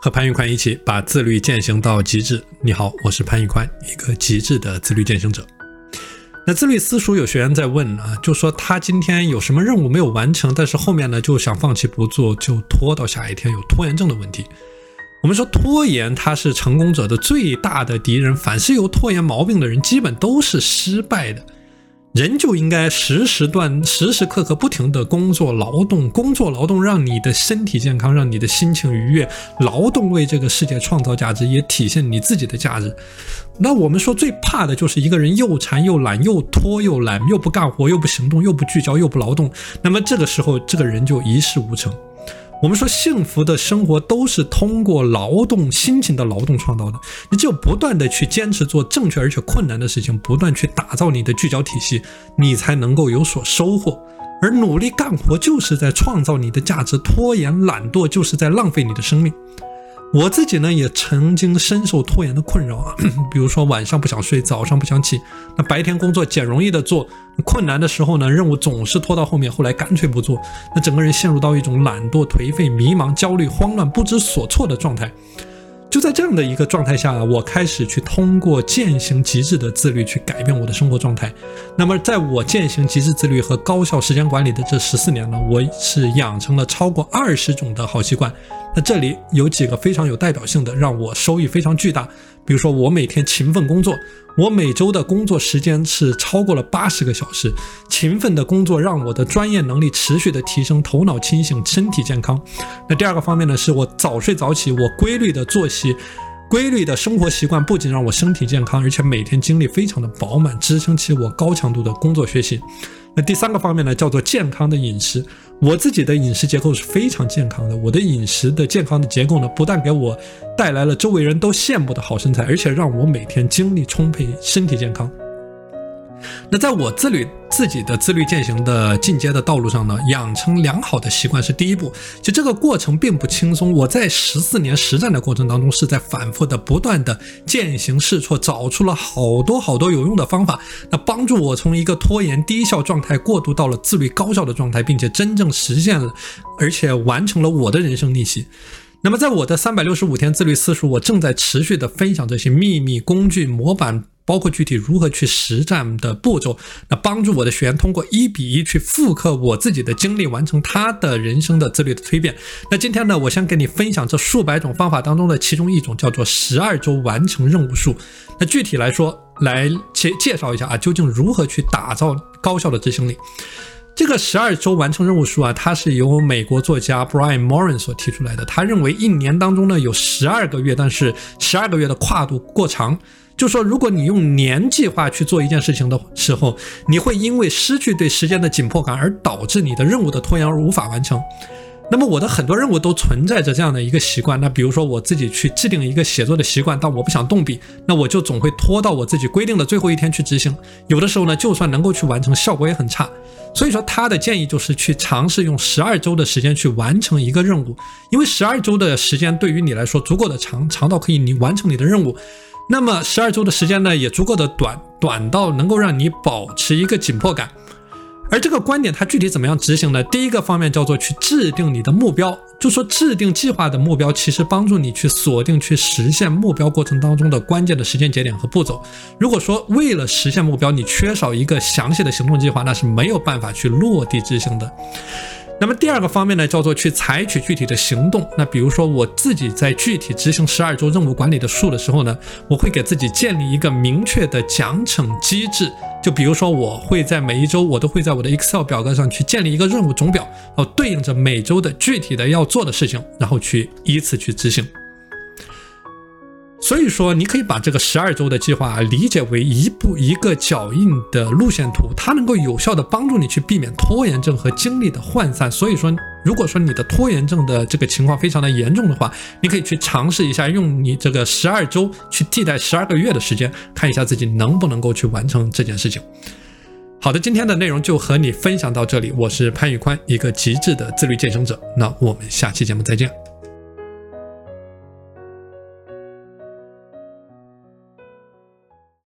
和潘玉宽一起把自律践行到极致。你好，我是潘玉宽，一个极致的自律践行者。那自律私塾有学员在问啊，就说他今天有什么任务没有完成，但是后面呢就想放弃不做，就拖到下一天，有拖延症的问题。我们说拖延，它是成功者的最大的敌人。凡是有拖延毛病的人，基本都是失败的。人就应该时时段、时时刻刻不停的工作劳动，工作劳动让你的身体健康，让你的心情愉悦。劳动为这个世界创造价值，也体现你自己的价值。那我们说最怕的就是一个人又馋又懒，又拖又懒，又不干活，又不行动，又不聚焦，又不劳动。那么这个时候，这个人就一事无成。我们说幸福的生活都是通过劳动、辛勤的劳动创造的。你只有不断的去坚持做正确而且困难的事情，不断去打造你的聚焦体系，你才能够有所收获。而努力干活就是在创造你的价值，拖延懒惰就是在浪费你的生命。我自己呢，也曾经深受拖延的困扰啊，比如说晚上不想睡，早上不想起，那白天工作简容易的做，困难的时候呢，任务总是拖到后面，后来干脆不做，那整个人陷入到一种懒惰、颓废、迷茫、焦虑、慌乱、不知所措的状态。就在这样的一个状态下，我开始去通过践行极致的自律去改变我的生活状态。那么，在我践行极致自律和高效时间管理的这十四年呢，我是养成了超过二十种的好习惯。那这里有几个非常有代表性的，让我收益非常巨大。比如说，我每天勤奋工作，我每周的工作时间是超过了八十个小时。勤奋的工作让我的专业能力持续的提升，头脑清醒，身体健康。那第二个方面呢，是我早睡早起，我规律的作息，规律的生活习惯，不仅让我身体健康，而且每天精力非常的饱满，支撑起我高强度的工作学习。那第三个方面呢，叫做健康的饮食。我自己的饮食结构是非常健康的。我的饮食的健康的结构呢，不但给我带来了周围人都羡慕的好身材，而且让我每天精力充沛，身体健康。那在我自律自己的自律践行的进阶的道路上呢，养成良好的习惯是第一步。就这个过程并不轻松，我在十四年实战的过程当中，是在反复的、不断的践行试错，找出了好多好多有用的方法，那帮助我从一个拖延低效状态过渡到了自律高效的状态，并且真正实现了，而且完成了我的人生逆袭。那么，在我的三百六十五天自律私塾，我正在持续的分享这些秘密工具模板。包括具体如何去实战的步骤，那帮助我的学员通过一比一去复刻我自己的经历，完成他的人生的自律的蜕变。那今天呢，我先给你分享这数百种方法当中的其中一种，叫做十二周完成任务术。那具体来说，来介介绍一下啊，究竟如何去打造高效的执行力？这个十二周完成任务数啊，它是由美国作家 Brian Moran 所提出来的。他认为一年当中呢有十二个月，但是十二个月的跨度过长。就说，如果你用年计划去做一件事情的时候，你会因为失去对时间的紧迫感而导致你的任务的拖延而无法完成。那么我的很多任务都存在着这样的一个习惯。那比如说我自己去制定一个写作的习惯，但我不想动笔，那我就总会拖到我自己规定的最后一天去执行。有的时候呢，就算能够去完成，效果也很差。所以说他的建议就是去尝试用十二周的时间去完成一个任务，因为十二周的时间对于你来说足够的长，长到可以你完成你的任务。那么十二周的时间呢，也足够的短，短到能够让你保持一个紧迫感。而这个观点它具体怎么样执行呢？第一个方面叫做去制定你的目标，就说制定计划的目标，其实帮助你去锁定去实现目标过程当中的关键的时间节点和步骤。如果说为了实现目标，你缺少一个详细的行动计划，那是没有办法去落地执行的。那么第二个方面呢，叫做去采取具体的行动。那比如说我自己在具体执行十二周任务管理的数的时候呢，我会给自己建立一个明确的奖惩机制。就比如说，我会在每一周，我都会在我的 Excel 表格上去建立一个任务总表，然后对应着每周的具体的要做的事情，然后去依次去执行。所以说，你可以把这个十二周的计划理解为一步一个脚印的路线图，它能够有效的帮助你去避免拖延症和精力的涣散。所以说，如果说你的拖延症的这个情况非常的严重的话，你可以去尝试一下用你这个十二周去替代十二个月的时间，看一下自己能不能够去完成这件事情。好的，今天的内容就和你分享到这里，我是潘宇宽，一个极致的自律健身者。那我们下期节目再见。